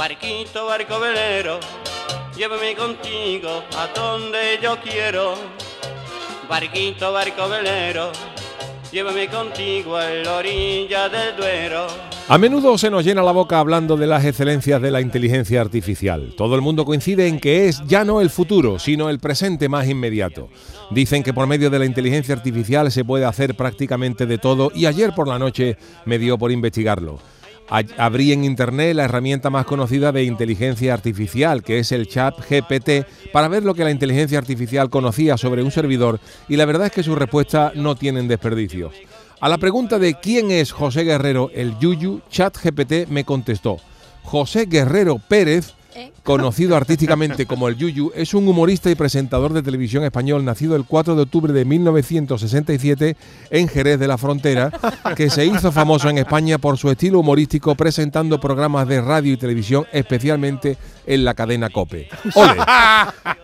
Barquito, barco velero, llévame contigo a donde yo quiero. Barquito, barco velero, llévame contigo a la orilla del Duero. A menudo se nos llena la boca hablando de las excelencias de la inteligencia artificial. Todo el mundo coincide en que es ya no el futuro, sino el presente más inmediato. Dicen que por medio de la inteligencia artificial se puede hacer prácticamente de todo y ayer por la noche me dio por investigarlo. Abrí en internet la herramienta más conocida de inteligencia artificial, que es el chat GPT, para ver lo que la inteligencia artificial conocía sobre un servidor y la verdad es que sus respuestas no tienen desperdicios. A la pregunta de quién es José Guerrero el Yuyu, ChatGPT me contestó, José Guerrero Pérez conocido artísticamente como el Yuyu, es un humorista y presentador de televisión español nacido el 4 de octubre de 1967 en Jerez de la Frontera, que se hizo famoso en España por su estilo humorístico presentando programas de radio y televisión, especialmente en la cadena Cope. ¡Ole!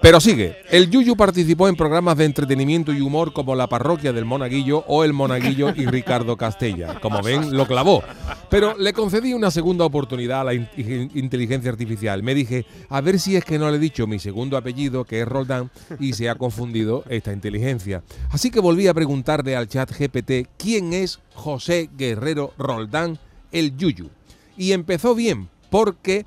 Pero sigue, el Yuyu participó en programas de entretenimiento y humor como La Parroquia del Monaguillo o El Monaguillo y Ricardo Castella. Como ven, lo clavó. Pero le concedí una segunda oportunidad a la inteligencia artificial. Me dije, a ver si es que no le he dicho mi segundo apellido, que es Roldán, y se ha confundido esta inteligencia. Así que volví a preguntarle al chat GPT quién es José Guerrero Roldán, el Yuyu. Y empezó bien, porque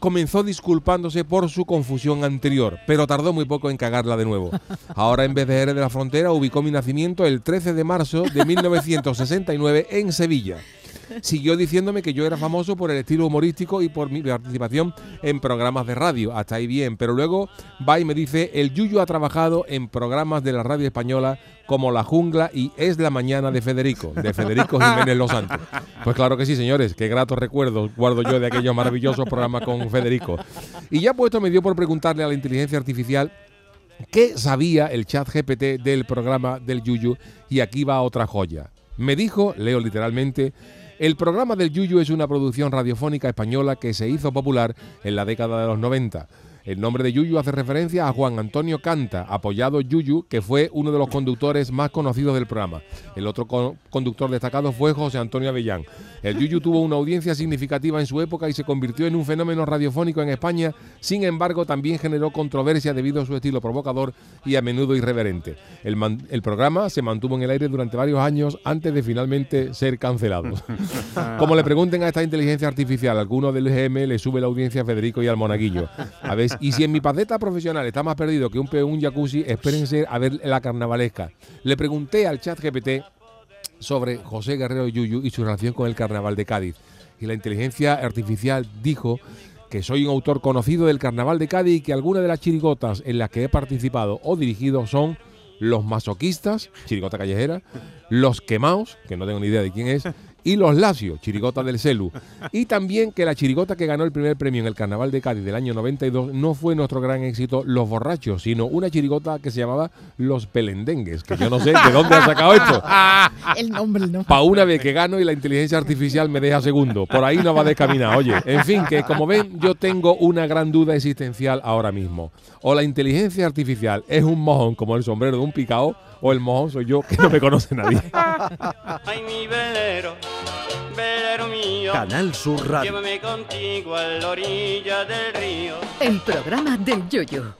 comenzó disculpándose por su confusión anterior, pero tardó muy poco en cagarla de nuevo. Ahora en vez de Jerez de la Frontera ubicó mi nacimiento el 13 de marzo de 1969 en Sevilla siguió diciéndome que yo era famoso por el estilo humorístico y por mi participación en programas de radio. Hasta ahí bien. Pero luego va y me dice, el Yuyu ha trabajado en programas de la radio española como La Jungla y Es la Mañana de Federico, de Federico Jiménez Los Santos. Pues claro que sí, señores, qué gratos recuerdos guardo yo de aquellos maravillosos programas con Federico. Y ya puesto me dio por preguntarle a la inteligencia artificial qué sabía el chat GPT del programa del Yuyu y aquí va otra joya. Me dijo, leo literalmente, el programa del Yuyu es una producción radiofónica española que se hizo popular en la década de los 90. El nombre de Yuyu hace referencia a Juan Antonio Canta, apoyado Yuyu, que fue uno de los conductores más conocidos del programa. El otro conductor destacado fue José Antonio Avellán. El Yuyu tuvo una audiencia significativa en su época y se convirtió en un fenómeno radiofónico en España, sin embargo también generó controversia debido a su estilo provocador y a menudo irreverente. El, el programa se mantuvo en el aire durante varios años antes de finalmente ser cancelado. Como le pregunten a esta inteligencia artificial, alguno del GM le sube la audiencia a Federico y al Monaguillo. A ver y si en mi paceta profesional está más perdido que un un jacuzzi, espérense a ver la carnavalesca. Le pregunté al chat GPT sobre José Guerrero Yuyu y su relación con el carnaval de Cádiz. Y la inteligencia artificial dijo que soy un autor conocido del carnaval de Cádiz y que algunas de las chirigotas en las que he participado o dirigido son los masoquistas, chirigota callejera, los quemaos, que no tengo ni idea de quién es, y los Lacios, chirigota del Celu. Y también que la chirigota que ganó el primer premio en el Carnaval de Cádiz del año 92 no fue nuestro gran éxito Los Borrachos, sino una chirigota que se llamaba Los Pelendengues, que yo no sé de dónde ha sacado esto. el nombre no. Para una vez que gano y la inteligencia artificial me deja segundo. Por ahí no va a descaminar. Oye, en fin, que como ven, yo tengo una gran duda existencial ahora mismo. O la inteligencia artificial es un mojón como el sombrero de un picao o el mojón soy yo, que no me conoce nadie. Ay, mi velero, velero mío. Canal Sur Radio. Llévame contigo a la orilla del río. El programa del yoyo.